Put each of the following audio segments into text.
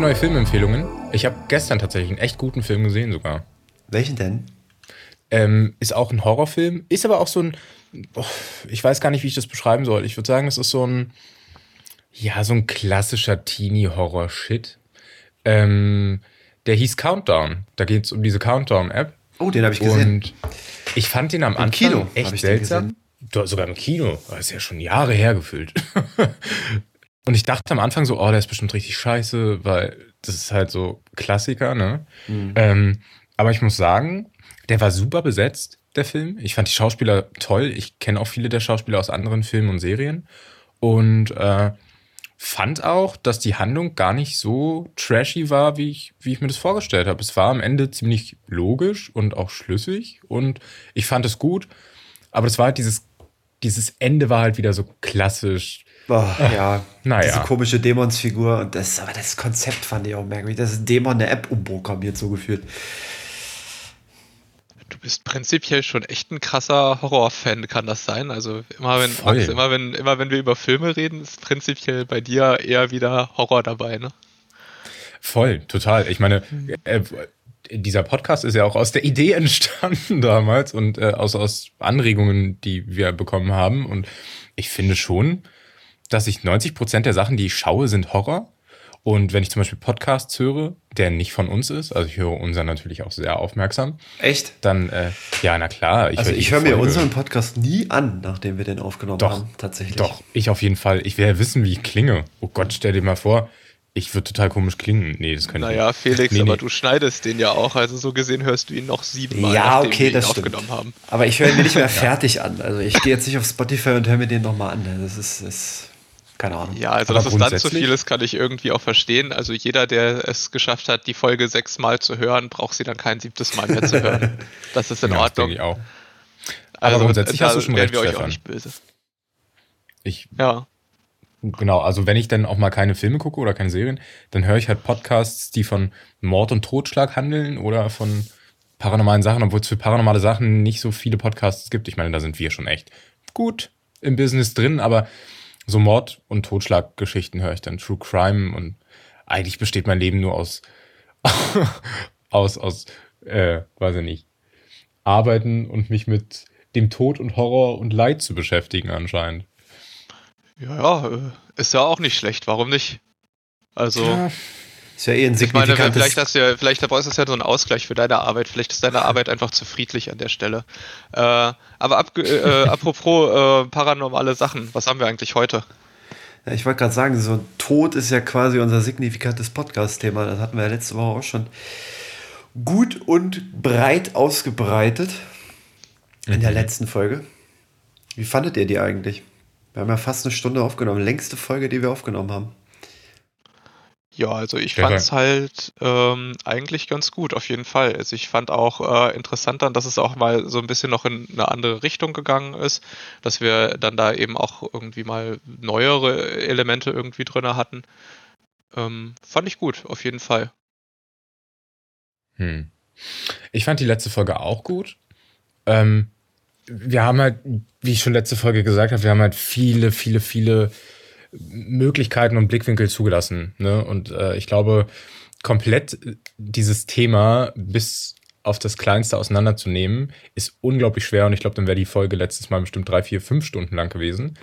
dir neue Filmempfehlungen. Ich habe gestern tatsächlich einen echt guten Film gesehen sogar. Welchen denn? Ähm, ist auch ein Horrorfilm, ist aber auch so ein, oh, ich weiß gar nicht, wie ich das beschreiben soll. Ich würde sagen, es ist so ein, ja, so ein klassischer Teenie-Horror-Shit. Ähm, der hieß Countdown. Da geht es um diese Countdown-App. Oh, den habe ich gesehen. Und ich fand den am Im Anfang Kino echt seltsam. Du, sogar im Kino. Das ist ja schon Jahre her gefühlt. Und ich dachte am Anfang so, oh, der ist bestimmt richtig scheiße, weil das ist halt so Klassiker, ne? Mhm. Ähm, aber ich muss sagen, der war super besetzt, der Film. Ich fand die Schauspieler toll. Ich kenne auch viele der Schauspieler aus anderen Filmen und Serien. Und äh, fand auch, dass die Handlung gar nicht so trashy war, wie ich, wie ich mir das vorgestellt habe. Es war am Ende ziemlich logisch und auch schlüssig und ich fand es gut. Aber das war halt dieses, dieses Ende war halt wieder so klassisch. Oh, ja, naja. diese komische Dämonsfigur. Und das, aber das Konzept fand ich auch merkwürdig. Das ist Dämon eine App umprogrammiert, so gefühlt. Du bist prinzipiell schon echt ein krasser Horrorfan, kann das sein? Also immer wenn. Max, immer wenn, immer wenn wir über Filme reden, ist prinzipiell bei dir eher wieder Horror dabei, ne? Voll, total. Ich meine, äh, dieser Podcast ist ja auch aus der Idee entstanden damals und äh, aus, aus Anregungen, die wir bekommen haben. Und ich finde schon, dass ich 90 Prozent der Sachen, die ich schaue, sind Horror. Und wenn ich zum Beispiel Podcasts höre, der nicht von uns ist, also ich höre unseren natürlich auch sehr aufmerksam, Echt? dann, äh, ja, na klar. Also höre ich höre mir Folge. unseren Podcast nie an, nachdem wir den aufgenommen Doch, haben. Tatsächlich. Doch, ich auf jeden Fall. Ich will ja wissen, wie ich klinge. Oh Gott, stell dir mal vor, ich würde total komisch klingen. Nee, das könnte ich Naja, nicht. Felix, Nee, aber nee. du schneidest den ja auch, also so gesehen hörst du ihn noch siebenmal, Ja, nachdem okay, wir ihn das stimmt. aufgenommen haben. Aber ich höre ihn mir nicht mehr fertig an. Also ich gehe jetzt nicht auf Spotify und höre mir den nochmal an. Das ist, ist keine Ahnung. Ja, also Aber dass es dann zu grundsätzlich- viel ist, kann ich irgendwie auch verstehen. Also jeder, der es geschafft hat, die Folge sechsmal zu hören, braucht sie dann kein siebtes Mal mehr zu hören. Das ist in Ja, das Ordnung. denke ich auch. Also Aber grundsätzlich da hast du schon recht, wir euch auch Stefan. nicht böse. Ich, Ja. genau, also wenn ich dann auch mal keine Filme gucke oder keine Serien, dann höre ich halt Podcasts, die von Mord und Totschlag handeln oder von paranormalen Sachen, obwohl es für paranormale Sachen nicht so viele Podcasts gibt. Ich meine, da sind wir schon echt gut im Business drin, aber so Mord- und Totschlaggeschichten höre ich dann, True Crime und eigentlich besteht mein Leben nur aus, aus, aus, äh, weiß ich nicht, arbeiten und mich mit dem Tod und Horror und Leid zu beschäftigen anscheinend. Ja, ja, äh, ist ja auch nicht schlecht. Warum nicht? Also, Ist ja eh ein ich meine, signifikantes... vielleicht hast du ja, vielleicht ist das ja so ein Ausgleich für deine Arbeit. Vielleicht ist deine Arbeit einfach zu friedlich an der Stelle. Äh, aber ab, äh, apropos äh, paranormale Sachen, was haben wir eigentlich heute? Ja, ich wollte gerade sagen, so Tod ist ja quasi unser signifikantes Podcast-Thema. Das hatten wir ja letzte Woche auch schon gut und breit ausgebreitet in der letzten Folge. Wie fandet ihr die eigentlich? Wir haben ja fast eine Stunde aufgenommen. Längste Folge, die wir aufgenommen haben. Ja, also ich fand es halt ähm, eigentlich ganz gut, auf jeden Fall. Also ich fand auch äh, interessant dann, dass es auch mal so ein bisschen noch in eine andere Richtung gegangen ist, dass wir dann da eben auch irgendwie mal neuere Elemente irgendwie drin hatten. Ähm, fand ich gut, auf jeden Fall. Hm. Ich fand die letzte Folge auch gut. Ähm, wir haben halt, wie ich schon letzte Folge gesagt habe, wir haben halt viele, viele, viele Möglichkeiten und Blickwinkel zugelassen. Ne? Und äh, ich glaube, komplett dieses Thema bis auf das Kleinste auseinanderzunehmen, ist unglaublich schwer. Und ich glaube, dann wäre die Folge letztes Mal bestimmt drei, vier, fünf Stunden lang gewesen.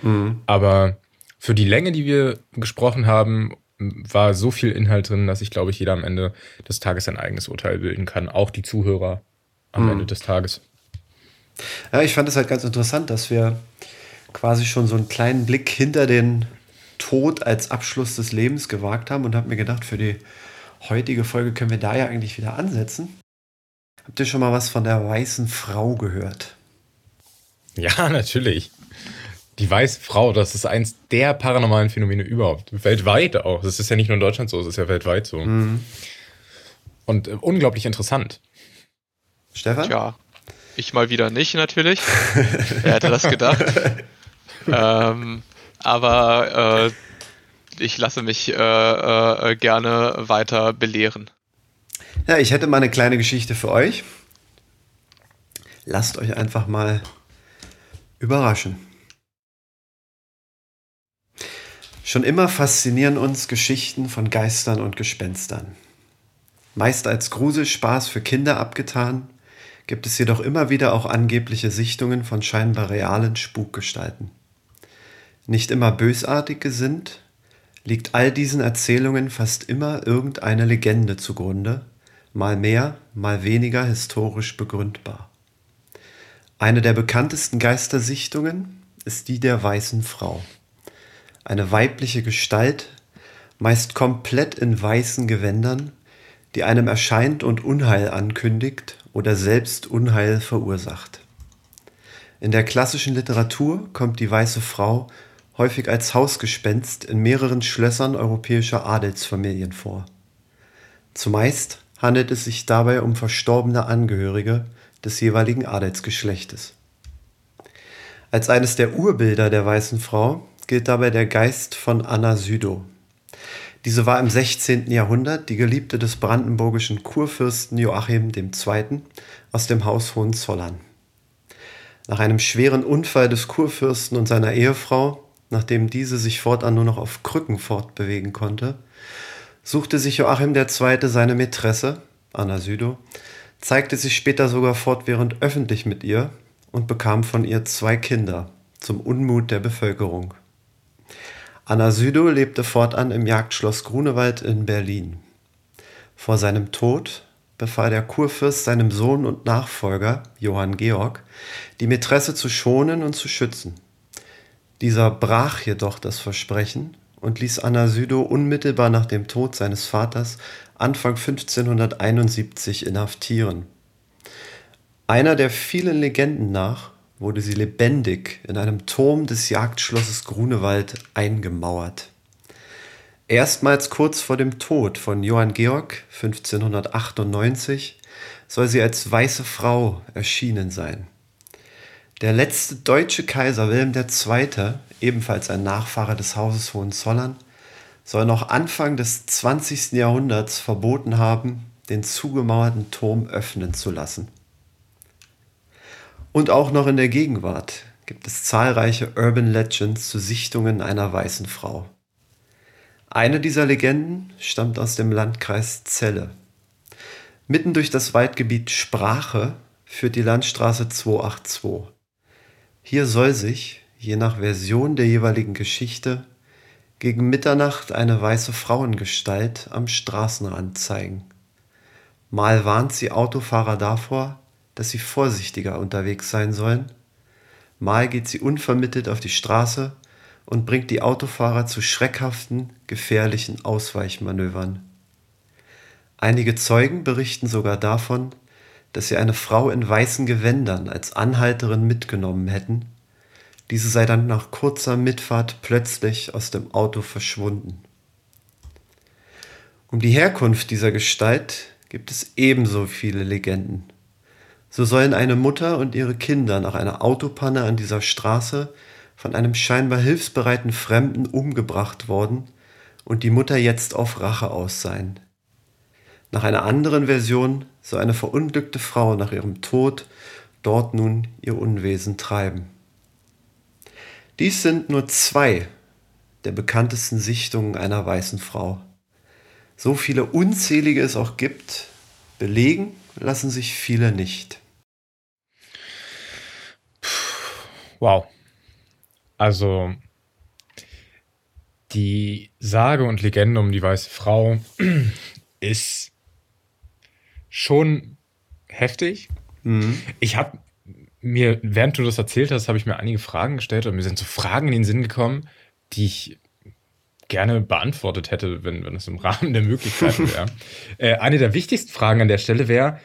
Aber für die Länge, die wir gesprochen haben, war so viel Inhalt drin, dass ich glaube, ich jeder am Ende des Tages sein eigenes Urteil bilden kann. Auch die Zuhörer am Ende des Tages. Ja, ich fand es halt ganz interessant, dass wir quasi schon so einen kleinen Blick hinter den Tod als Abschluss des Lebens gewagt haben und habe mir gedacht, für die heutige Folge können wir da ja eigentlich wieder ansetzen. Habt ihr schon mal was von der weißen Frau gehört? Ja, natürlich. Die weiße Frau, das ist eins der paranormalen Phänomene überhaupt. Weltweit auch. Das ist ja nicht nur in Deutschland so, es ist ja weltweit so. Und äh, unglaublich interessant. Stefan? Tja, ich mal wieder nicht natürlich. Wer hätte das gedacht? ähm, aber äh, ich lasse mich äh, äh, gerne weiter belehren. Ja, ich hätte mal eine kleine Geschichte für euch. Lasst euch einfach mal überraschen. Schon immer faszinieren uns Geschichten von Geistern und Gespenstern. Meist als Gruselspaß für Kinder abgetan, gibt es jedoch immer wieder auch angebliche Sichtungen von scheinbar realen Spukgestalten. Nicht immer bösartig gesinnt, liegt all diesen Erzählungen fast immer irgendeine Legende zugrunde, mal mehr, mal weniger historisch begründbar. Eine der bekanntesten Geistersichtungen ist die der weißen Frau. Eine weibliche Gestalt, meist komplett in weißen Gewändern, die einem erscheint und Unheil ankündigt oder selbst Unheil verursacht. In der klassischen Literatur kommt die weiße Frau häufig als Hausgespenst in mehreren Schlössern europäischer Adelsfamilien vor. Zumeist handelt es sich dabei um verstorbene Angehörige des jeweiligen Adelsgeschlechtes. Als eines der Urbilder der weißen Frau gilt dabei der Geist von Anna Südow. Diese war im 16. Jahrhundert die Geliebte des brandenburgischen Kurfürsten Joachim II. aus dem Haus Hohenzollern. Nach einem schweren Unfall des Kurfürsten und seiner Ehefrau nachdem diese sich fortan nur noch auf Krücken fortbewegen konnte, suchte sich Joachim II. seine Mätresse, Anna Südow, zeigte sich später sogar fortwährend öffentlich mit ihr und bekam von ihr zwei Kinder, zum Unmut der Bevölkerung. Anna Südow lebte fortan im Jagdschloss Grunewald in Berlin. Vor seinem Tod befahl der Kurfürst seinem Sohn und Nachfolger, Johann Georg, die Mätresse zu schonen und zu schützen. Dieser brach jedoch das Versprechen und ließ Anna Südow unmittelbar nach dem Tod seines Vaters Anfang 1571 inhaftieren. Einer der vielen Legenden nach wurde sie lebendig in einem Turm des Jagdschlosses Grunewald eingemauert. Erstmals kurz vor dem Tod von Johann Georg 1598 soll sie als weiße Frau erschienen sein. Der letzte deutsche Kaiser Wilhelm II., ebenfalls ein Nachfahre des Hauses Hohenzollern, soll noch Anfang des 20. Jahrhunderts verboten haben, den zugemauerten Turm öffnen zu lassen. Und auch noch in der Gegenwart gibt es zahlreiche Urban Legends zu Sichtungen einer weißen Frau. Eine dieser Legenden stammt aus dem Landkreis Celle. Mitten durch das Waldgebiet Sprache führt die Landstraße 282. Hier soll sich, je nach Version der jeweiligen Geschichte, gegen Mitternacht eine weiße Frauengestalt am Straßenrand zeigen. Mal warnt sie Autofahrer davor, dass sie vorsichtiger unterwegs sein sollen, mal geht sie unvermittelt auf die Straße und bringt die Autofahrer zu schreckhaften, gefährlichen Ausweichmanövern. Einige Zeugen berichten sogar davon, dass sie eine Frau in weißen Gewändern als Anhalterin mitgenommen hätten, diese sei dann nach kurzer Mitfahrt plötzlich aus dem Auto verschwunden. Um die Herkunft dieser Gestalt gibt es ebenso viele Legenden. So sollen eine Mutter und ihre Kinder nach einer Autopanne an dieser Straße von einem scheinbar hilfsbereiten Fremden umgebracht worden und die Mutter jetzt auf Rache aus sein. Nach einer anderen Version soll eine verunglückte Frau nach ihrem Tod dort nun ihr Unwesen treiben. Dies sind nur zwei der bekanntesten Sichtungen einer weißen Frau. So viele unzählige es auch gibt, belegen lassen sich viele nicht. Wow. Also die Sage und Legende um die weiße Frau ist schon heftig. Mhm. Ich habe mir, während du das erzählt hast, habe ich mir einige Fragen gestellt und mir sind so Fragen in den Sinn gekommen, die ich gerne beantwortet hätte, wenn, wenn es im Rahmen der Möglichkeiten wäre. äh, eine der wichtigsten Fragen an der Stelle wäre,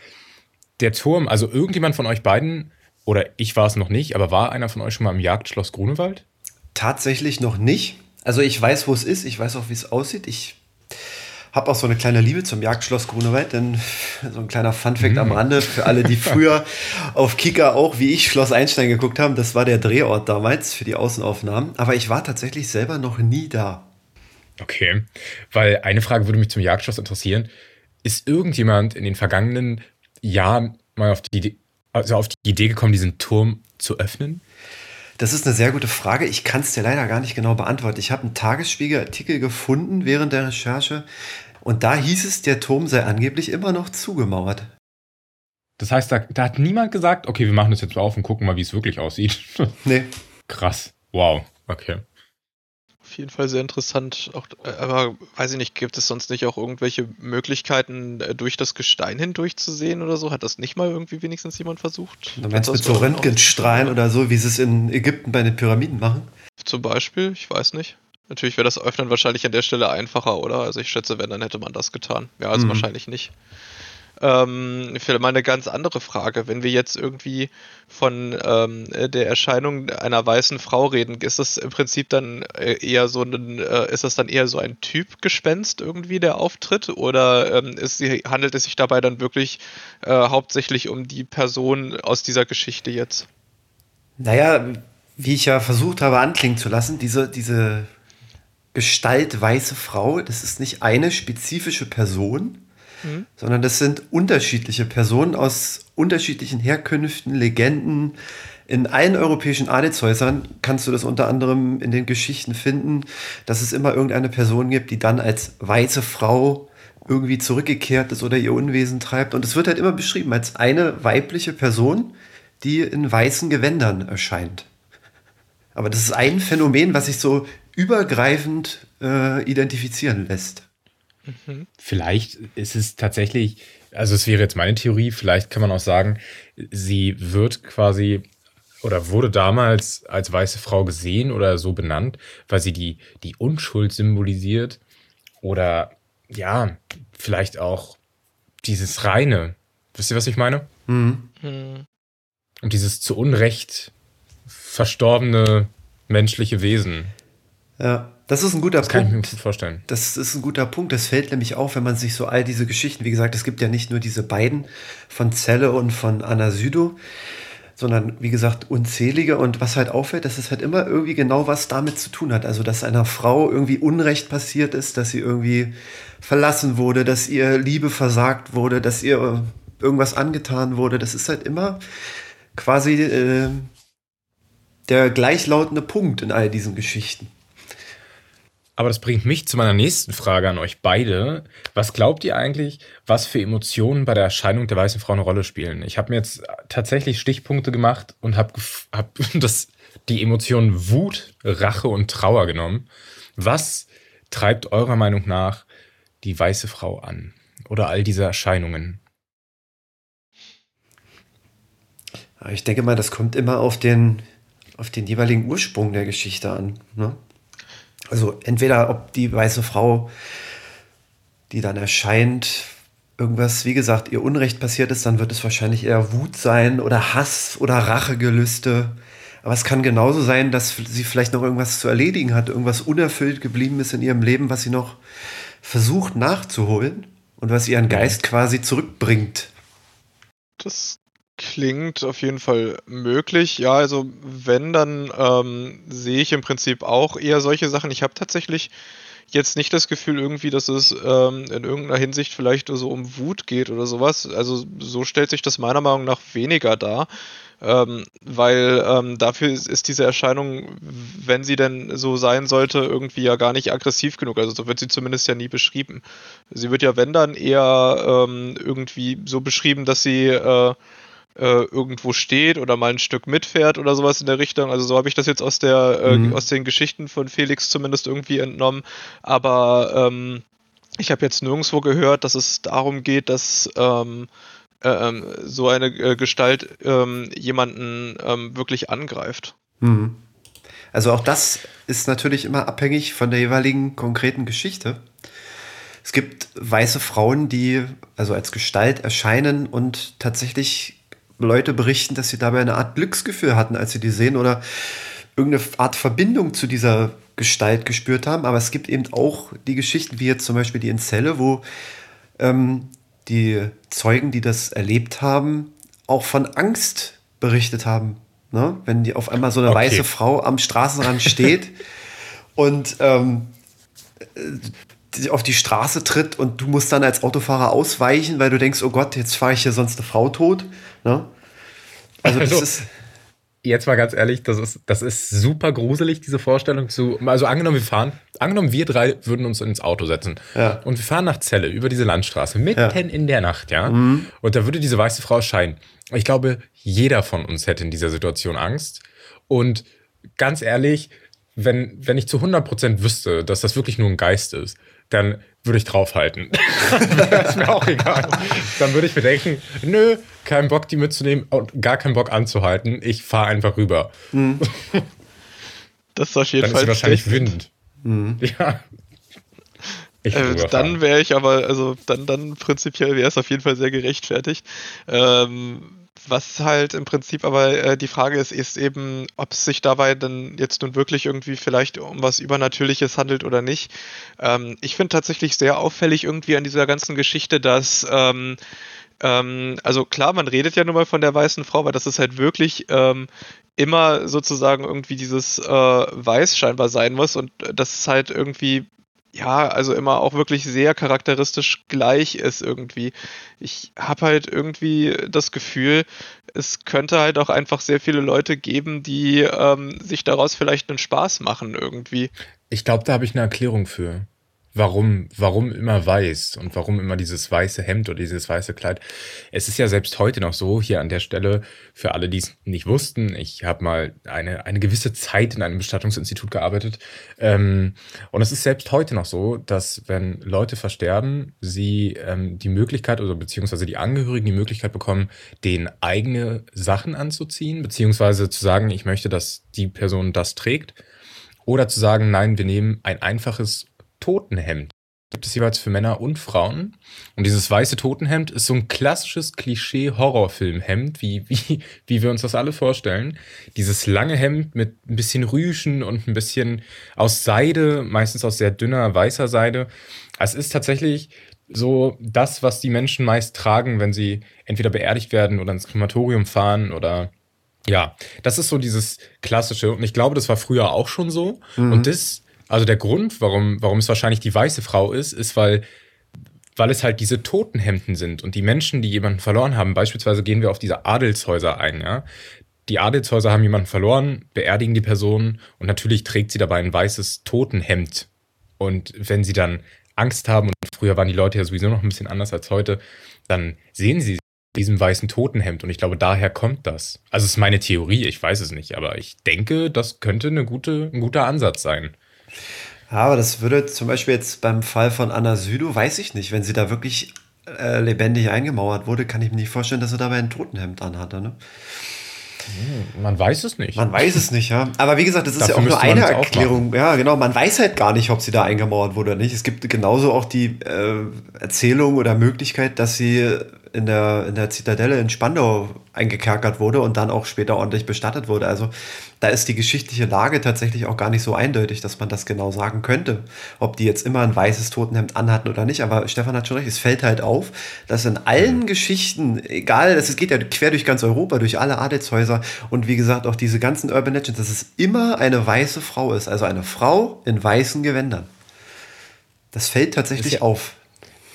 der Turm, also irgendjemand von euch beiden, oder ich war es noch nicht, aber war einer von euch schon mal im Jagdschloss Grunewald? Tatsächlich noch nicht. Also ich weiß, wo es ist, ich weiß auch, wie es aussieht. Ich habe auch so eine kleine Liebe zum Jagdschloss Grunewald, denn so ein kleiner Funfact mhm. am Rande für alle, die früher auf Kika auch wie ich Schloss Einstein geguckt haben, das war der Drehort damals für die Außenaufnahmen, aber ich war tatsächlich selber noch nie da. Okay, weil eine Frage würde mich zum Jagdschloss interessieren. Ist irgendjemand in den vergangenen Jahren mal auf die, also auf die Idee gekommen, diesen Turm zu öffnen? Das ist eine sehr gute Frage. Ich kann es dir leider gar nicht genau beantworten. Ich habe einen Tagesspiegel-Artikel gefunden während der Recherche und da hieß es, der Turm sei angeblich immer noch zugemauert. Das heißt, da, da hat niemand gesagt, okay, wir machen das jetzt mal auf und gucken mal, wie es wirklich aussieht. Nee. Krass. Wow. Okay. Auf jeden Fall sehr interessant. Auch, äh, aber weiß ich nicht, gibt es sonst nicht auch irgendwelche Möglichkeiten, äh, durch das Gestein hindurch zu sehen oder so? Hat das nicht mal irgendwie wenigstens jemand versucht? Du meinst mit so Röntgenstrahlen oder so, wie sie es in Ägypten bei den Pyramiden machen? Zum Beispiel, ich weiß nicht. Natürlich wäre das Öffnen wahrscheinlich an der Stelle einfacher, oder? Also ich schätze, wenn, dann hätte man das getan. Ja, also mhm. wahrscheinlich nicht. Ähm, vielleicht mal eine ganz andere Frage. Wenn wir jetzt irgendwie von ähm, der Erscheinung einer weißen Frau reden, ist das im Prinzip dann äh, eher so ein, äh, ist das dann eher so ein Typgespenst irgendwie der Auftritt oder ähm, ist, handelt es sich dabei dann wirklich äh, hauptsächlich um die Person aus dieser Geschichte jetzt? Naja, wie ich ja versucht habe anklingen zu lassen, diese, diese Gestalt weiße Frau, das ist nicht eine spezifische Person, mhm. sondern das sind unterschiedliche Personen aus unterschiedlichen Herkünften, Legenden. In allen europäischen Adelshäusern kannst du das unter anderem in den Geschichten finden, dass es immer irgendeine Person gibt, die dann als weiße Frau irgendwie zurückgekehrt ist oder ihr Unwesen treibt. Und es wird halt immer beschrieben als eine weibliche Person, die in weißen Gewändern erscheint. Aber das ist ein Phänomen, was sich so übergreifend äh, identifizieren lässt. Mhm. Vielleicht ist es tatsächlich, also es wäre jetzt meine Theorie, vielleicht kann man auch sagen, sie wird quasi oder wurde damals als weiße Frau gesehen oder so benannt, weil sie die, die Unschuld symbolisiert oder ja, vielleicht auch dieses Reine. Wisst ihr, was ich meine? Mhm. mhm. Und dieses zu Unrecht verstorbene menschliche Wesen. Ja. Das ist ein guter das Punkt. Kann ich mir gut vorstellen. Das ist ein guter Punkt. Das fällt nämlich auf, wenn man sich so all diese Geschichten, wie gesagt, es gibt ja nicht nur diese beiden von Zelle und von Anna Südo, sondern wie gesagt unzählige. Und was halt auffällt, dass es halt immer irgendwie genau was damit zu tun hat. Also, dass einer Frau irgendwie Unrecht passiert ist, dass sie irgendwie verlassen wurde, dass ihr Liebe versagt wurde, dass ihr irgendwas angetan wurde. Das ist halt immer quasi äh, der gleichlautende Punkt in all diesen Geschichten. Aber das bringt mich zu meiner nächsten Frage an euch beide. Was glaubt ihr eigentlich, was für Emotionen bei der Erscheinung der weißen Frau eine Rolle spielen? Ich habe mir jetzt tatsächlich Stichpunkte gemacht und habe hab die Emotionen Wut, Rache und Trauer genommen. Was treibt eurer Meinung nach die weiße Frau an? Oder all diese Erscheinungen? Ich denke mal, das kommt immer auf den, auf den jeweiligen Ursprung der Geschichte an. Ne? Also entweder ob die weiße Frau, die dann erscheint, irgendwas, wie gesagt, ihr Unrecht passiert ist, dann wird es wahrscheinlich eher Wut sein oder Hass oder Rachegelüste. Aber es kann genauso sein, dass sie vielleicht noch irgendwas zu erledigen hat, irgendwas unerfüllt geblieben ist in ihrem Leben, was sie noch versucht nachzuholen und was ihren Geist quasi zurückbringt. Das klingt auf jeden Fall möglich. Ja, also wenn, dann ähm, sehe ich im Prinzip auch eher solche Sachen. Ich habe tatsächlich jetzt nicht das Gefühl irgendwie, dass es ähm, in irgendeiner Hinsicht vielleicht so um Wut geht oder sowas. Also so stellt sich das meiner Meinung nach weniger dar. Ähm, weil ähm, dafür ist, diese Erscheinung, wenn sie denn so sein sollte, irgendwie ja gar nicht aggressiv genug. Also so wird sie zumindest ja nie beschrieben. Sie wird ja, wenn dann, eher ähm, irgendwie so beschrieben, dass sie äh, äh, irgendwo steht oder mal ein Stück mitfährt oder sowas in der Richtung. Also so habe ich das jetzt aus der äh, mhm. aus den Geschichten von Felix zumindest irgendwie entnommen. Aber ähm, ich habe jetzt nirgendwo gehört, dass es darum geht, dass ähm, äh, ähm, so eine äh, Gestalt ähm, jemanden ähm, wirklich angreift. Mhm. Also auch das ist natürlich immer abhängig von der jeweiligen konkreten Geschichte. Es gibt weiße Frauen, die also als Gestalt erscheinen und tatsächlich Leute berichten, dass sie dabei eine Art Glücksgefühl hatten, als sie die sehen oder irgendeine Art Verbindung zu dieser Gestalt gespürt haben. Aber es gibt eben auch die Geschichten, wie jetzt zum Beispiel die in Zelle, wo ähm, die Zeugen, die das erlebt haben, auch von Angst berichtet haben. Ne? Wenn die auf einmal so eine okay. weiße Frau am Straßenrand steht und ähm, auf die Straße tritt und du musst dann als Autofahrer ausweichen, weil du denkst, oh Gott, jetzt fahre ich hier sonst eine Frau tot. Ne? Also, das also, ist. jetzt mal ganz ehrlich, das ist, das ist super gruselig, diese Vorstellung zu. Also angenommen, wir fahren, angenommen, wir drei würden uns ins Auto setzen Ja. und wir fahren nach Celle über diese Landstraße, mitten Ja. in der Nacht, ja. Und da würde diese weiße Frau erscheinen. Ich glaube, jeder von uns hätte in dieser Situation Angst. Und ganz ehrlich, wenn, wenn ich zu 100% wüsste, dass das wirklich nur ein Geist ist, dann würde ich draufhalten. ist mir auch egal. Dann würde ich mir denken, nö, kein Bock, die mitzunehmen und gar keinen Bock anzuhalten. Ich fahre einfach rüber. Das ist auf jeden Dann ist Fall sie wahrscheinlich. Wind. Ja. Ich Äh, dann wäre ich aber, also dann, dann prinzipiell wäre es auf jeden Fall sehr gerechtfertigt. Ähm, was halt im Prinzip aber äh, die Frage ist, ist eben, ob es sich dabei dann jetzt nun wirklich irgendwie vielleicht um was Übernatürliches handelt oder nicht. Ähm, ich finde tatsächlich sehr auffällig irgendwie an dieser ganzen Geschichte, dass ähm, ähm, also klar, man redet ja nun mal von der weißen Frau, aber das ist halt wirklich ähm, immer sozusagen irgendwie dieses äh, Weiß scheinbar sein muss und das ist halt irgendwie ja, also immer auch wirklich sehr charakteristisch gleich ist irgendwie. Ich habe halt irgendwie das Gefühl, es könnte halt auch einfach sehr viele Leute geben, die ähm, sich daraus vielleicht einen Spaß machen irgendwie. Ich glaube, da habe ich eine Erklärung für. Warum, warum immer weiß und warum immer dieses weiße Hemd oder dieses weiße Kleid. Es ist ja selbst heute noch so, hier an der Stelle, für alle, die es nicht wussten, ich habe mal eine, eine gewisse Zeit in einem Bestattungsinstitut gearbeitet. Ähm, und es ist selbst heute noch so, dass wenn Leute versterben, sie ähm, die Möglichkeit oder beziehungsweise die Angehörigen die Möglichkeit bekommen, denen eigene Sachen anzuziehen, beziehungsweise zu sagen, ich möchte, dass die Person das trägt. Oder zu sagen, nein, wir nehmen ein einfaches Totenhemd. Gibt es jeweils für Männer und Frauen. Und dieses weiße Totenhemd ist so ein klassisches Klischee-Horrorfilmhemd, wie, wie, wie wir uns das alle vorstellen. Dieses lange Hemd mit ein bisschen Rüschen und ein bisschen aus Seide, meistens aus sehr dünner weißer Seide. Es ist tatsächlich so das, was die Menschen meist tragen, wenn sie entweder beerdigt werden oder ins Krematorium fahren oder ja, das ist so dieses klassische. Und ich glaube, das war früher auch schon so. Und das, also der Grund, warum, warum es wahrscheinlich die weiße Frau ist, ist, weil, weil es halt diese Totenhemden sind. Und die Menschen, die jemanden verloren haben, beispielsweise gehen wir auf diese Adelshäuser ein, ja. Die Adelshäuser haben jemanden verloren, beerdigen die Person und natürlich trägt sie dabei ein weißes Totenhemd. Und wenn sie dann Angst haben, und früher waren die Leute ja sowieso noch ein bisschen anders als heute, dann sehen sie diesem weißen Totenhemd und ich glaube, daher kommt das. Also es ist meine Theorie, ich weiß es nicht, aber ich denke, das könnte eine gute, ein guter Ansatz sein. Aber das würde zum Beispiel jetzt beim Fall von Anna Südow, weiß ich nicht, wenn sie da wirklich äh, lebendig eingemauert wurde, kann ich mir nicht vorstellen, dass sie dabei ein Totenhemd anhatte. Ne? Man weiß es nicht. Man weiß es nicht, ja. Aber wie gesagt, das ist Dafür ja auch nur eine Erklärung. Ja, genau. Man weiß halt gar nicht, ob sie da eingemauert wurde oder nicht. Es gibt genauso auch die äh, Erzählung oder Möglichkeit, dass sie in der, in der Zitadelle in Spandau eingekerkert wurde und dann auch später ordentlich bestattet wurde. Also da ist die geschichtliche Lage tatsächlich auch gar nicht so eindeutig, dass man das genau sagen könnte, ob die jetzt immer ein weißes Totenhemd anhatten oder nicht. Aber Stefan hat schon recht, es fällt halt auf, dass in allen Geschichten, egal, es geht ja quer durch ganz Europa, durch alle Adelshäuser und wie gesagt auch diese ganzen Urban Legends, dass es immer eine weiße Frau ist, also eine Frau in weißen Gewändern. Das fällt tatsächlich ja- auf.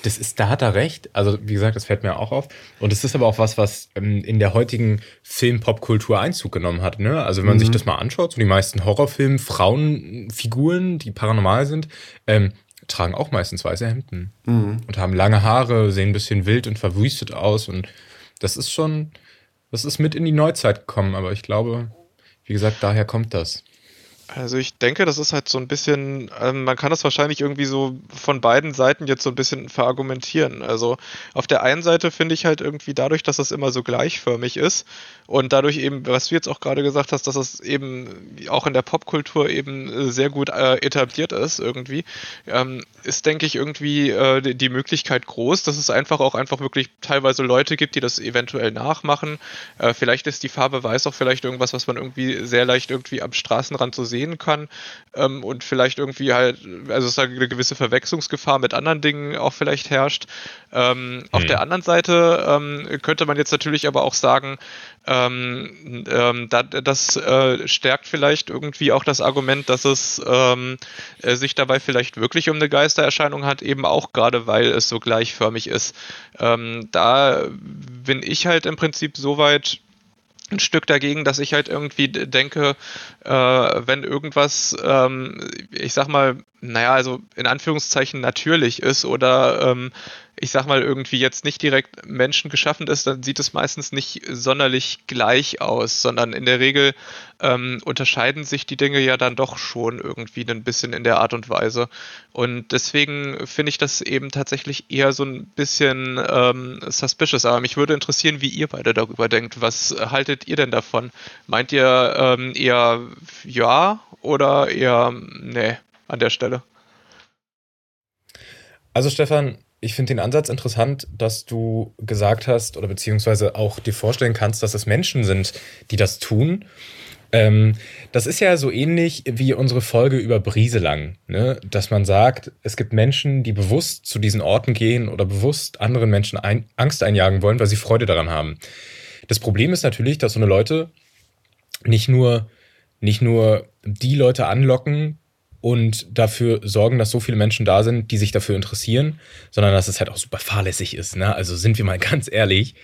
Das ist, da hat er recht. Also, wie gesagt, das fällt mir auch auf. Und es ist aber auch was, was ähm, in der heutigen Film-Pop-Kultur Einzug genommen hat. Ne? Also, wenn man sich das mal anschaut, so die meisten Horrorfilme, Frauenfiguren, die paranormal sind, ähm, tragen auch meistens weiße Hemden. Und haben lange Haare, sehen ein bisschen wild und verwüstet aus. Und das ist schon, das ist mit in die Neuzeit gekommen. Aber ich glaube, wie gesagt, daher kommt das. Also ich denke, das ist halt so ein bisschen, ähm, man kann das wahrscheinlich irgendwie so von beiden Seiten jetzt so ein bisschen verargumentieren. Also auf der einen Seite finde ich halt irgendwie dadurch, dass das immer so gleichförmig ist und dadurch eben, was du jetzt auch gerade gesagt hast, dass es eben auch in der Popkultur eben äh, sehr gut äh, etabliert ist irgendwie, ähm, ist, denke ich, irgendwie äh, die, Möglichkeit groß, dass es einfach auch einfach wirklich teilweise Leute gibt, die das eventuell nachmachen. Äh, vielleicht ist die Farbe weiß auch vielleicht irgendwas, was man irgendwie sehr leicht irgendwie am Straßenrand so sehen kann ähm, und vielleicht irgendwie halt, also es da eine gewisse Verwechslungsgefahr mit anderen Dingen auch vielleicht herrscht. Ähm, Auf Hm. der anderen Seite ähm, könnte man jetzt natürlich aber auch sagen, ähm, ähm, da, das äh, stärkt vielleicht irgendwie auch das Argument, dass es ähm, äh, sich dabei vielleicht wirklich um eine Geistererscheinung hat, eben auch gerade weil es so gleichförmig ist. Ähm, da bin ich halt im Prinzip so weit, ein Stück dagegen, dass ich halt irgendwie denke, äh, wenn irgendwas, ähm, ich sag mal, naja, also in Anführungszeichen natürlich ist oder ähm, ich sag mal, irgendwie jetzt nicht direkt Menschen geschaffen ist, dann sieht es meistens nicht sonderlich gleich aus, sondern in der Regel ähm, unterscheiden sich die Dinge ja dann doch schon irgendwie ein bisschen in der Art und Weise. Und deswegen finde ich das eben tatsächlich eher so ein bisschen ähm, suspicious. Aber mich würde interessieren, wie ihr beide darüber denkt. Was haltet ihr denn davon? Meint ihr ähm, eher ja oder eher nee an der Stelle? Also Stefan, ich finde den Ansatz interessant, dass du gesagt hast oder beziehungsweise auch dir vorstellen kannst, dass es Menschen sind, die das tun. Ähm, das ist ja so ähnlich wie unsere Folge über Brieselang, ne? dass man sagt, es gibt Menschen, die bewusst zu diesen Orten gehen oder bewusst anderen Menschen ein Angst einjagen wollen, weil sie Freude daran haben. Das Problem ist natürlich, dass so eine Leute nicht nur, nicht nur die Leute anlocken, und dafür sorgen, dass so viele Menschen da sind, die sich dafür interessieren, sondern dass es halt auch super fahrlässig ist. Ne? Also sind wir mal ganz ehrlich,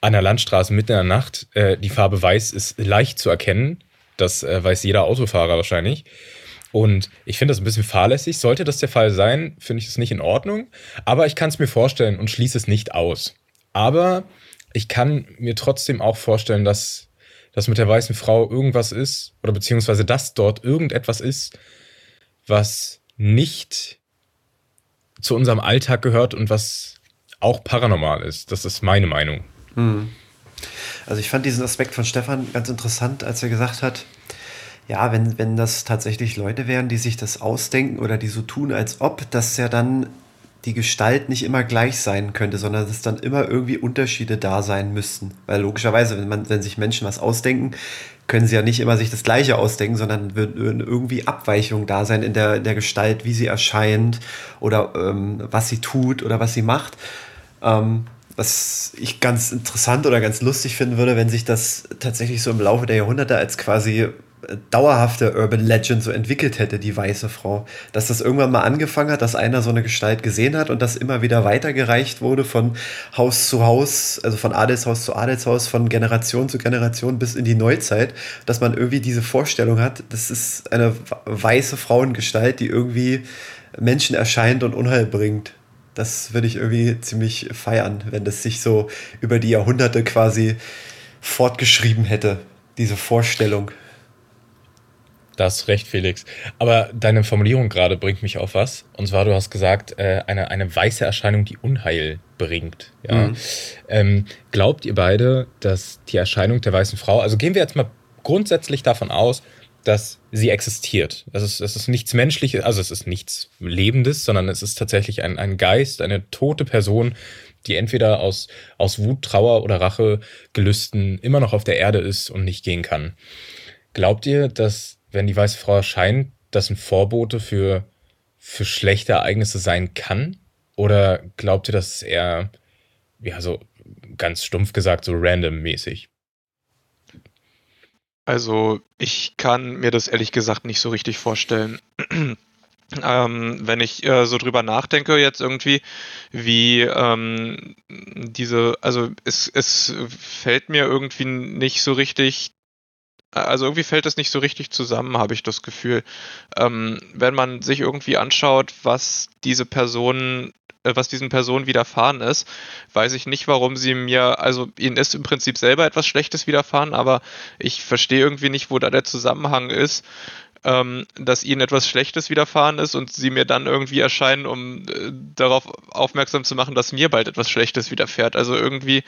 an der Landstraße mitten in der Nacht, äh, die Farbe weiß ist leicht zu erkennen. Das äh, weiß jeder Autofahrer wahrscheinlich. Und ich finde das ein bisschen fahrlässig. Sollte das der Fall sein, finde ich es nicht in Ordnung. Aber ich kann es mir vorstellen und schließe es nicht aus. Aber ich kann mir trotzdem auch vorstellen, dass das mit der weißen Frau irgendwas ist oder beziehungsweise dass dort irgendetwas ist, was nicht zu unserem Alltag gehört und was auch paranormal ist. Das ist meine Meinung. Hm. Also ich fand diesen Aspekt von Stefan ganz interessant, als er gesagt hat, ja, wenn, wenn das tatsächlich Leute wären, die sich das ausdenken oder die so tun, als ob, dass ja dann die Gestalt nicht immer gleich sein könnte, sondern dass dann immer irgendwie Unterschiede da sein müssten. Weil logischerweise, wenn, man, wenn sich Menschen was ausdenken, können sie ja nicht immer sich das Gleiche ausdenken, sondern würden irgendwie Abweichungen da sein in der, der Gestalt, wie sie erscheint oder ähm, was sie tut oder was sie macht. Ähm, was ich ganz interessant oder ganz lustig finden würde, wenn sich das tatsächlich so im Laufe der Jahrhunderte als quasi dauerhafte Urban Legend so entwickelt hätte, die weiße Frau. Dass das irgendwann mal angefangen hat, dass einer so eine Gestalt gesehen hat und das immer wieder weitergereicht wurde von Haus zu Haus, also von Adelshaus zu Adelshaus, von Generation zu Generation bis in die Neuzeit, dass man irgendwie diese Vorstellung hat, das ist eine weiße Frauengestalt, die irgendwie Menschen erscheint und Unheil bringt. Das würde ich irgendwie ziemlich feiern, wenn das sich so über die Jahrhunderte quasi fortgeschrieben hätte, diese Vorstellung. Das recht, Felix. Aber deine Formulierung gerade bringt mich auf was. Und zwar, du hast gesagt, äh, eine, eine weiße Erscheinung, die Unheil bringt. Ja? Mhm. Ähm, glaubt ihr beide, dass die Erscheinung der weißen Frau, also gehen wir jetzt mal grundsätzlich davon aus, dass sie existiert. Es ist, es ist nichts Menschliches, also es ist nichts Lebendes, sondern es ist tatsächlich ein, ein Geist, eine tote Person, die entweder aus, aus Wut, Trauer oder Rache Gelüsten immer noch auf der Erde ist und nicht gehen kann. Glaubt ihr, dass wenn die weiße Frau erscheint, das ein Vorbote für, für schlechte Ereignisse sein kann? Oder glaubt ihr, dass es eher, ja, so ganz stumpf gesagt, so random-mäßig? Also, ich kann mir das ehrlich gesagt nicht so richtig vorstellen. ähm, wenn ich äh, so drüber nachdenke, jetzt irgendwie, wie ähm, diese, also es, es fällt mir irgendwie nicht so richtig also irgendwie fällt es nicht so richtig zusammen, habe ich das Gefühl. Ähm, wenn man sich irgendwie anschaut, was diese Personen äh, was diesen Personen widerfahren ist, weiß ich nicht, warum sie mir, also ihnen ist im Prinzip selber etwas Schlechtes widerfahren, aber ich verstehe irgendwie nicht, wo da der Zusammenhang ist, ähm, dass ihnen etwas Schlechtes widerfahren ist und sie mir dann irgendwie erscheinen, um äh, darauf aufmerksam zu machen, dass mir bald etwas Schlechtes widerfährt. Also irgendwie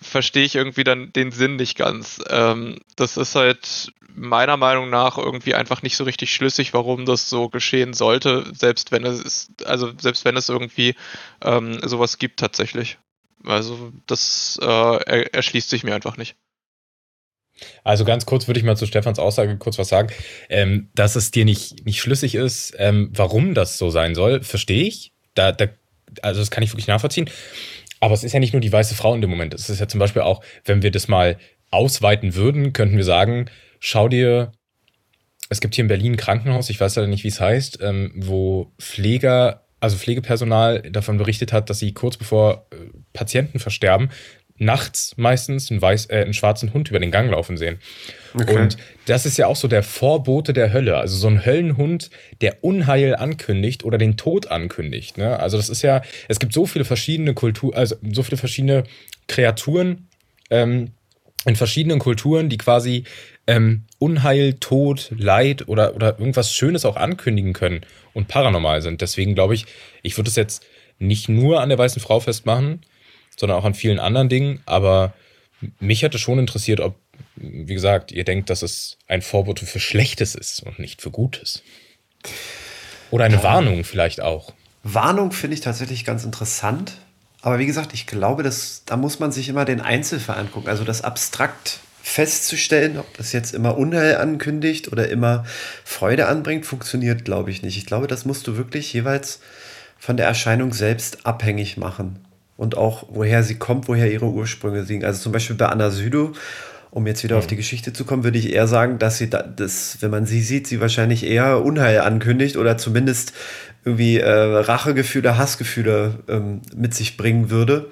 verstehe ich irgendwie dann den Sinn nicht ganz. Ähm, das ist halt meiner Meinung nach irgendwie einfach nicht so richtig schlüssig, warum das so geschehen sollte, selbst wenn es also selbst wenn es irgendwie ähm, sowas gibt tatsächlich. Also das äh, erschließt sich mir einfach nicht. Also ganz kurz würde ich mal zu Stefans Aussage kurz was sagen. Ähm, dass es dir nicht, nicht schlüssig ist, ähm, warum das so sein soll, verstehe ich. Da, da, also das kann ich wirklich nachvollziehen. Aber es ist ja nicht nur die weiße Frau in dem Moment. Es ist ja zum Beispiel auch, wenn wir das mal ausweiten würden, könnten wir sagen, schau dir, es gibt hier in Berlin ein Krankenhaus, ich weiß leider nicht, wie es heißt, ähm, wo Pfleger, also Pflegepersonal davon berichtet hat, dass sie kurz bevor äh, Patienten versterben, nachts meistens einen, weiß, äh, einen schwarzen Hund über den Gang laufen sehen. Okay. Und das ist ja auch so der Vorbote der Hölle. Also so ein Höllenhund, der Unheil ankündigt oder den Tod ankündigt. Ne? Also das ist ja, es gibt so viele verschiedene Kultur, also so viele verschiedene Kreaturen ähm, in verschiedenen Kulturen, die quasi ähm, Unheil, Tod, Leid oder, oder irgendwas Schönes auch ankündigen können und paranormal sind. Deswegen glaube ich, ich würde es jetzt nicht nur an der weißen Frau festmachen, sondern auch an vielen anderen Dingen. Aber mich hätte schon interessiert, ob, wie gesagt, ihr denkt, dass es ein Vorbote für Schlechtes ist und nicht für Gutes. Oder eine ja. Warnung vielleicht auch. Warnung finde ich tatsächlich ganz interessant. Aber wie gesagt, ich glaube, dass, da muss man sich immer den Einzelfall angucken. Also das abstrakt festzustellen, ob das jetzt immer Unheil ankündigt oder immer Freude anbringt, funktioniert, glaube ich, nicht. Ich glaube, das musst du wirklich jeweils von der Erscheinung selbst abhängig machen und auch woher sie kommt, woher ihre Ursprünge liegen. Also zum Beispiel bei Anna Südo, um jetzt wieder mhm. auf die Geschichte zu kommen, würde ich eher sagen, dass sie, da, das, wenn man sie sieht, sie wahrscheinlich eher Unheil ankündigt oder zumindest irgendwie äh, Rachegefühle, Hassgefühle ähm, mit sich bringen würde.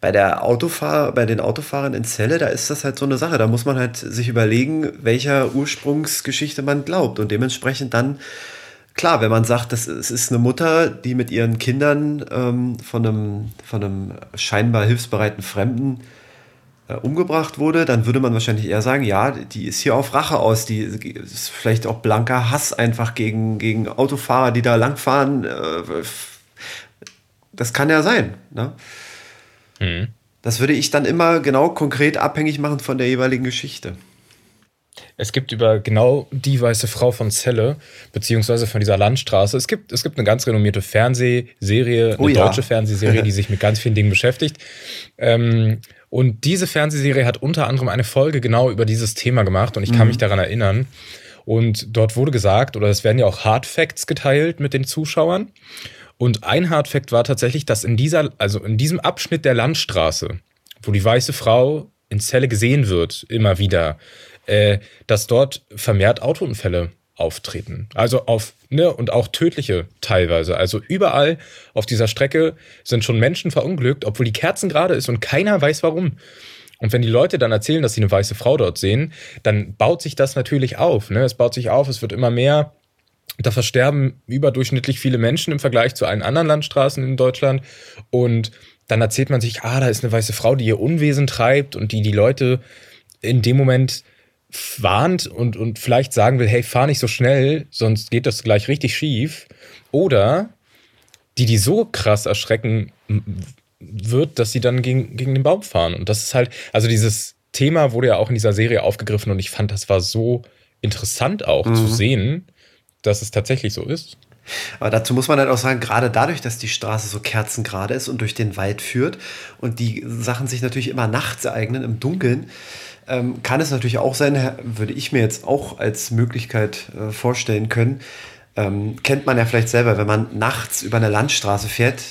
Bei der Autofahr bei den Autofahrern in Celle, da ist das halt so eine Sache. Da muss man halt sich überlegen, welcher Ursprungsgeschichte man glaubt und dementsprechend dann klar, wenn man sagt, das, es ist eine Mutter, die mit ihren Kindern ähm, von, einem, von einem scheinbar hilfsbereiten Fremden äh, umgebracht wurde, dann würde man wahrscheinlich eher sagen, ja, die ist hier auf Rache aus. Die ist vielleicht auch blanker Hass einfach gegen, gegen Autofahrer, die da langfahren. Äh, das kann ja sein. Ne? Mhm. Das würde ich dann immer genau konkret abhängig machen von der jeweiligen Geschichte. Es gibt über genau die weiße Frau von Celle, beziehungsweise von dieser Landstraße, es gibt, es gibt eine ganz renommierte Fernsehserie, eine oh ja. deutsche Fernsehserie, die sich mit ganz vielen Dingen beschäftigt. Ähm, und diese Fernsehserie hat unter anderem eine Folge genau über dieses Thema gemacht und ich kann mhm. mich daran erinnern. Und dort wurde gesagt, oder es werden ja auch Hard Facts geteilt mit den Zuschauern. Und ein Hard Fact war tatsächlich, dass in dieser, also in diesem Abschnitt der Landstraße, wo die weiße Frau in Celle gesehen wird, immer wieder, äh, dass dort vermehrt Autounfälle auftreten. Also auf, ne, und auch tödliche teilweise. Also überall auf dieser Strecke sind schon Menschen verunglückt, obwohl die Kerzen gerade ist und keiner weiß warum. Und wenn die Leute dann erzählen, dass sie eine weiße Frau dort sehen, dann baut sich das natürlich auf. Ne? Es baut sich auf, es wird immer mehr. Da versterben überdurchschnittlich viele Menschen im Vergleich zu allen anderen Landstraßen in Deutschland. Und dann erzählt man sich, ah, da ist eine weiße Frau, die ihr Unwesen treibt und die die Leute in dem Moment warnt und, und vielleicht sagen will, hey, fahr nicht so schnell, sonst geht das gleich richtig schief. Oder die, die so krass erschrecken wird, dass sie dann gegen, gegen den Baum fahren. Und das ist halt, also dieses Thema wurde ja auch in dieser Serie aufgegriffen und ich fand, das war so interessant auch mhm. zu sehen, dass es tatsächlich so ist. Aber dazu muss man halt auch sagen, gerade dadurch, dass die Straße so kerzengerade ist und durch den Wald führt und die Sachen sich natürlich immer nachts ereignen, im Dunkeln, ähm, kann es natürlich auch sein, würde ich mir jetzt auch als Möglichkeit äh, vorstellen können, ähm, kennt man ja vielleicht selber, wenn man nachts über eine Landstraße fährt,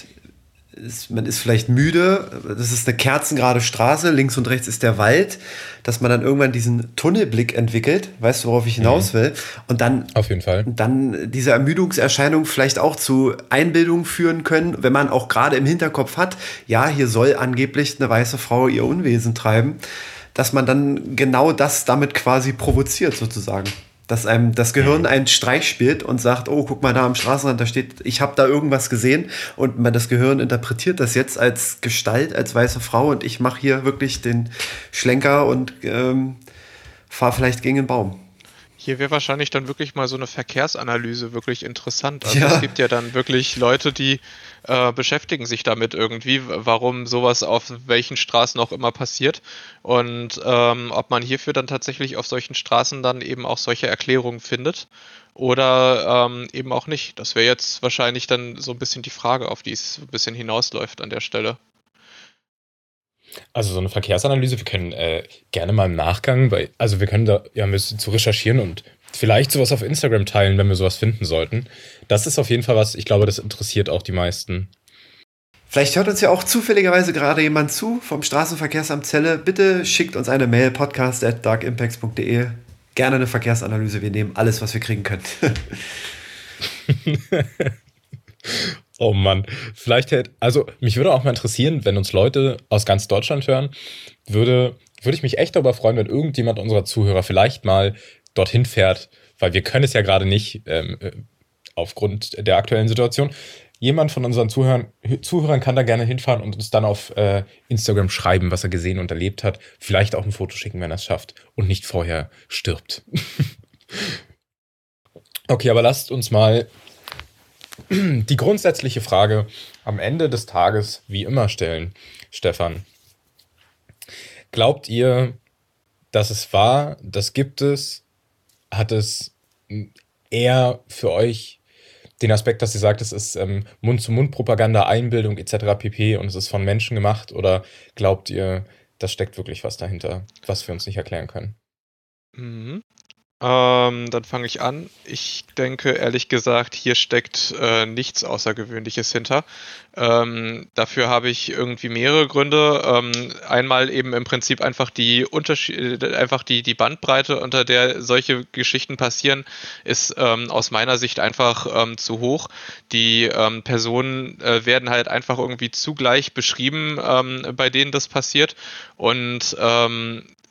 ist, man ist vielleicht müde, das ist eine kerzengerade Straße, links und rechts ist der Wald, dass man dann irgendwann diesen Tunnelblick entwickelt, weißt du, worauf ich hinaus mhm. will, und dann, Auf jeden Fall. dann diese Ermüdungserscheinung vielleicht auch zu Einbildungen führen können, wenn man auch gerade im Hinterkopf hat, ja, hier soll angeblich eine weiße Frau ihr Unwesen treiben dass man dann genau das damit quasi provoziert, sozusagen. Dass einem das Gehirn mhm. einen Streich spielt und sagt, oh, guck mal da am Straßenrand, da steht, ich habe da irgendwas gesehen und man das Gehirn interpretiert das jetzt als Gestalt, als weiße Frau und ich mache hier wirklich den Schlenker und ähm, fahre vielleicht gegen den Baum. Hier wäre wahrscheinlich dann wirklich mal so eine Verkehrsanalyse wirklich interessant. Also ja. es gibt ja dann wirklich Leute, die äh, beschäftigen sich damit irgendwie, warum sowas auf welchen Straßen auch immer passiert und ähm, ob man hierfür dann tatsächlich auf solchen Straßen dann eben auch solche Erklärungen findet oder ähm, eben auch nicht. Das wäre jetzt wahrscheinlich dann so ein bisschen die Frage, auf die es ein bisschen hinausläuft an der Stelle. Also so eine Verkehrsanalyse, wir können äh, gerne mal im Nachgang, bei, also wir können da ja ein bisschen zu recherchieren und vielleicht sowas auf Instagram teilen, wenn wir sowas finden sollten. Das ist auf jeden Fall was, ich glaube, das interessiert auch die meisten. Vielleicht hört uns ja auch zufälligerweise gerade jemand zu vom Straßenverkehrsamt Celle. Bitte schickt uns eine Mail, podcast at darkimpacts.de. Gerne eine Verkehrsanalyse. Wir nehmen alles, was wir kriegen können. Oh Mann, vielleicht hätte, also mich würde auch mal interessieren, wenn uns Leute aus ganz Deutschland hören, würde, würde ich mich echt darüber freuen, wenn irgendjemand unserer Zuhörer vielleicht mal dorthin fährt, weil wir können es ja gerade nicht ähm, äh, aufgrund der aktuellen Situation. Jemand von unseren Zuhörern, Zuhörern kann da gerne hinfahren und uns dann auf äh, Instagram schreiben, was er gesehen und erlebt hat. Vielleicht auch ein Foto schicken, wenn er es schafft und nicht vorher stirbt. okay, aber lasst uns mal die grundsätzliche Frage am Ende des Tages wie immer stellen, Stefan. Glaubt ihr, dass es war, das gibt es, hat es eher für euch den Aspekt, dass ihr sagt, es ist ähm, Mund-zu-Mund-Propaganda, Einbildung etc. pp. und es ist von Menschen gemacht? Oder glaubt ihr, das steckt wirklich was dahinter, was wir uns nicht erklären können? Mhm. Ähm, dann fange ich an. Ich denke, ehrlich gesagt, hier steckt äh, nichts Außergewöhnliches hinter. Ähm, dafür habe ich irgendwie mehrere Gründe. Ähm, einmal eben im Prinzip einfach die Unterschied, einfach die, die Bandbreite, unter der solche Geschichten passieren, ist ähm, aus meiner Sicht einfach ähm, zu hoch. Die ähm, Personen äh, werden halt einfach irgendwie zugleich beschrieben, bei denen das passiert. Und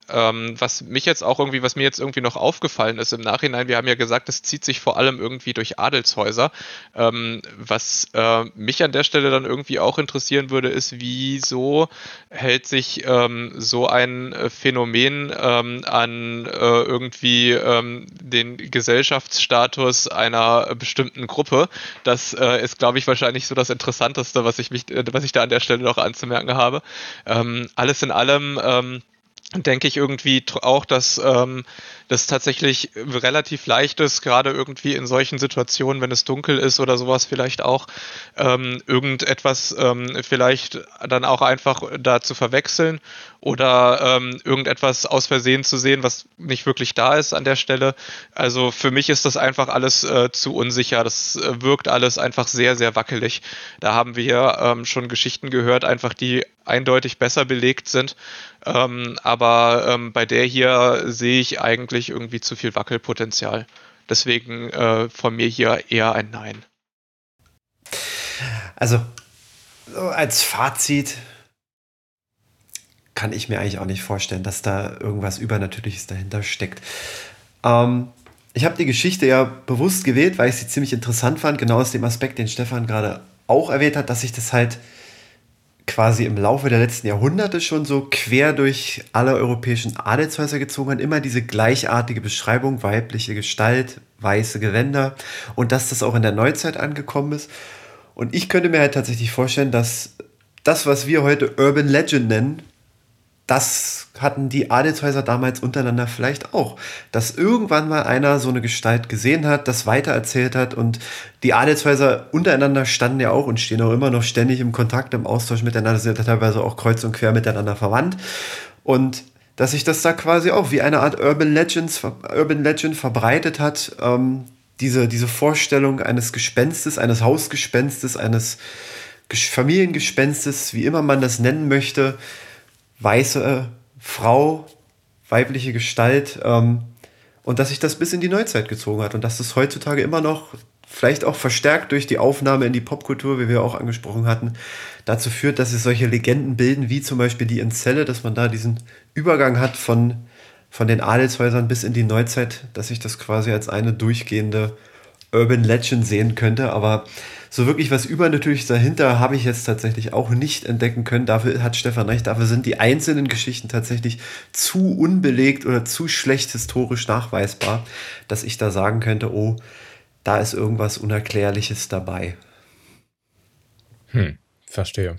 ähm, was mich jetzt auch irgendwie, was mir jetzt irgendwie noch aufgefallen ist im Nachhinein, wir haben ja gesagt, es zieht sich vor allem irgendwie durch Adelshäuser. Ähm, was äh, mich an der Stelle dann irgendwie auch interessieren würde, ist, wieso hält sich ähm, so ein Phänomen ähm, an äh, irgendwie ähm, den Gesellschaftsstatus einer bestimmten Gruppe? Das äh, ist, glaube ich, wahrscheinlich so das Interessanteste, was ich mich, was ich da an der Stelle noch anzumerken habe. Ähm, alles in allem denke ich irgendwie auch, dass ähm, das tatsächlich relativ leicht ist, gerade irgendwie in solchen Situationen, wenn es dunkel ist oder sowas, vielleicht auch ähm, irgendetwas ähm, vielleicht dann auch einfach da zu verwechseln oder ähm, irgendetwas aus Versehen zu sehen, was nicht wirklich da ist an der Stelle. Also für mich ist das einfach alles äh, zu unsicher. Das äh, wirkt alles einfach sehr, sehr wackelig. Da haben wir ähm, schon Geschichten gehört, einfach die eindeutig besser belegt sind. Ähm, aber ähm, bei der hier sehe ich eigentlich irgendwie zu viel Wackelpotenzial. Deswegen äh, von mir hier eher ein Nein. Also als Fazit kann ich mir eigentlich auch nicht vorstellen, dass da irgendwas Übernatürliches dahinter steckt. Ähm, ich habe die Geschichte ja bewusst gewählt, weil ich sie ziemlich interessant fand, genau aus dem Aspekt, den Stefan gerade auch erwähnt hat, dass sich das halt quasi im Laufe der letzten Jahrhunderte schon so quer durch alle europäischen Adelshäuser gezogen hat. Immer diese gleichartige Beschreibung, weibliche Gestalt, weiße Gewänder und dass das auch in der Neuzeit angekommen ist. Und ich könnte mir halt tatsächlich vorstellen, dass das, was wir heute Urban Legend nennen, das hatten die Adelshäuser damals untereinander vielleicht auch, dass irgendwann mal einer so eine Gestalt gesehen hat, das weitererzählt hat und die Adelshäuser untereinander standen ja auch und stehen auch immer noch ständig im Kontakt, im Austausch miteinander, sind teilweise auch kreuz und quer miteinander verwandt. Und dass sich das da quasi auch wie eine Art Urban, Legends, Urban Legend verbreitet hat, ähm, diese, diese Vorstellung eines Gespenstes, eines Hausgespenstes, eines Familiengespenstes, wie immer man das nennen möchte, weiße Frau, weibliche Gestalt ähm, und dass sich das bis in die Neuzeit gezogen hat und dass das heutzutage immer noch, vielleicht auch verstärkt durch die Aufnahme in die Popkultur, wie wir auch angesprochen hatten, dazu führt, dass es solche Legenden bilden, wie zum Beispiel die in Zelle, dass man da diesen Übergang hat von, von den Adelshäusern bis in die Neuzeit, dass sich das quasi als eine durchgehende Urban Legend sehen könnte, aber so wirklich was Übernatürliches dahinter habe ich jetzt tatsächlich auch nicht entdecken können. Dafür hat Stefan recht, dafür sind die einzelnen Geschichten tatsächlich zu unbelegt oder zu schlecht historisch nachweisbar, dass ich da sagen könnte, oh, da ist irgendwas Unerklärliches dabei. Hm, verstehe.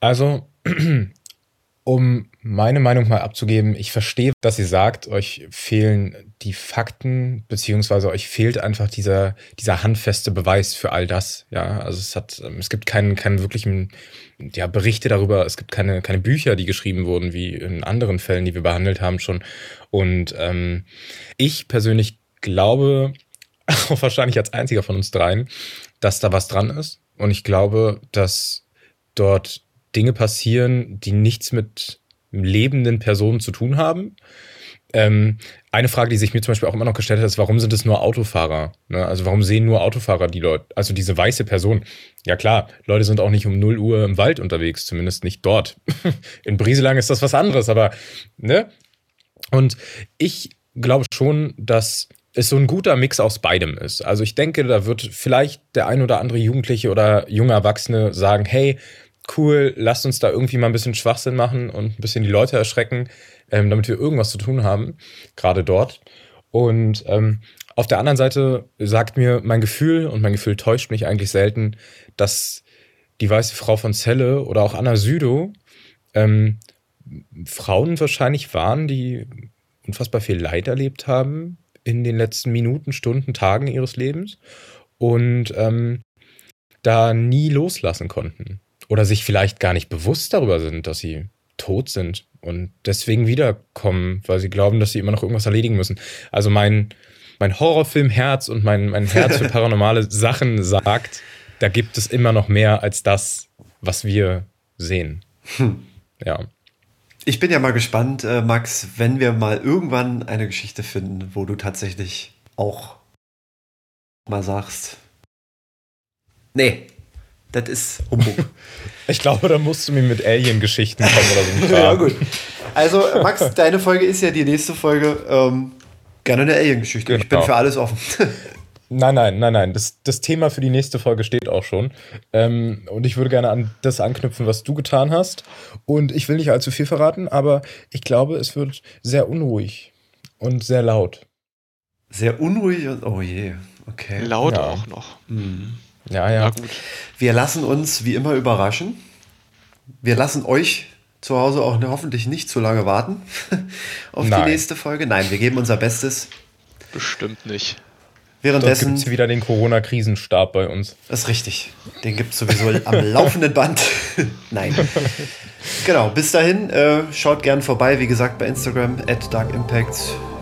Also, um meine Meinung mal abzugeben, ich verstehe, dass ihr sagt, euch fehlen die Fakten, beziehungsweise euch fehlt einfach dieser, dieser handfeste Beweis für all das. Ja, also es hat, ähm, es gibt keinen, keinen wirklichen, ja, Berichte darüber, es gibt keine, keine Bücher, die geschrieben wurden, wie in anderen Fällen, die wir behandelt haben schon. Und ähm, ich persönlich glaube, auch wahrscheinlich als einziger von uns dreien, dass da was dran ist. Und ich glaube, dass dort Dinge passieren, die nichts mit lebenden Personen zu tun haben. Ähm, eine Frage, die sich mir zum Beispiel auch immer noch gestellt hat, ist, warum sind es nur Autofahrer? Ne? Also warum sehen nur Autofahrer die Leute, also diese weiße Person? Ja klar, Leute sind auch nicht um 0 Uhr im Wald unterwegs, zumindest nicht dort. In Brieselang ist das was anderes, aber ne? Und ich glaube schon, dass es so ein guter Mix aus beidem ist. Also ich denke, da wird vielleicht der ein oder andere Jugendliche oder junge Erwachsene sagen, hey, cool, lasst uns da irgendwie mal ein bisschen Schwachsinn machen und ein bisschen die Leute erschrecken ähm, damit wir irgendwas zu tun haben, gerade dort. Und ähm, auf der anderen Seite sagt mir mein Gefühl, und mein Gefühl täuscht mich eigentlich selten, dass die weiße Frau von Celle oder auch Anna Südow ähm, Frauen wahrscheinlich waren, die unfassbar viel Leid erlebt haben in den letzten Minuten, Stunden, Tagen ihres Lebens und ähm, da nie loslassen konnten oder sich vielleicht gar nicht bewusst darüber sind, dass sie tot sind und deswegen wiederkommen, weil sie glauben, dass sie immer noch irgendwas erledigen müssen. Also mein, mein Horrorfilm-Herz und mein, mein Herz für paranormale Sachen sagt, da gibt es immer noch mehr als das, was wir sehen. Hm. Ja. Ich bin ja mal gespannt, äh, Max, wenn wir mal irgendwann eine Geschichte finden, wo du tatsächlich auch mal sagst, nee, das ist Humbug. Ich glaube, da musst du mir mit Alien-Geschichten kommen oder so. ja, gut. Also, Max, deine Folge ist ja die nächste Folge. Ähm, gerne eine Alien-Geschichte. Genau. Ich bin genau. für alles offen. Nein, nein, nein, nein. Das, das Thema für die nächste Folge steht auch schon. Ähm, und ich würde gerne an das anknüpfen, was du getan hast. Und ich will nicht allzu viel verraten, aber ich glaube, es wird sehr unruhig und sehr laut. Sehr unruhig und oh je, okay. Laut ja. auch noch. Mhm. Ja, ja. gut. Wir lassen uns wie immer überraschen. Wir lassen euch zu Hause auch hoffentlich nicht zu lange warten auf Nein. die nächste Folge. Nein, wir geben unser Bestes. Bestimmt nicht. Währenddessen gibt es wieder den Corona-Krisenstab bei uns. Das ist richtig. Den gibt es sowieso am laufenden Band. Nein. Genau, bis dahin, äh, schaut gern vorbei, wie gesagt, bei Instagram, at Dark Impact.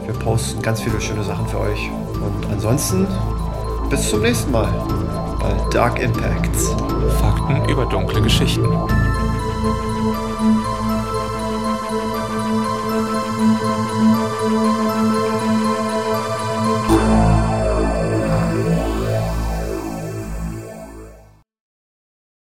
Wir posten ganz viele schöne Sachen für euch. Und ansonsten, bis zum nächsten Mal bei Dark Impacts. Fakten über dunkle Geschichten.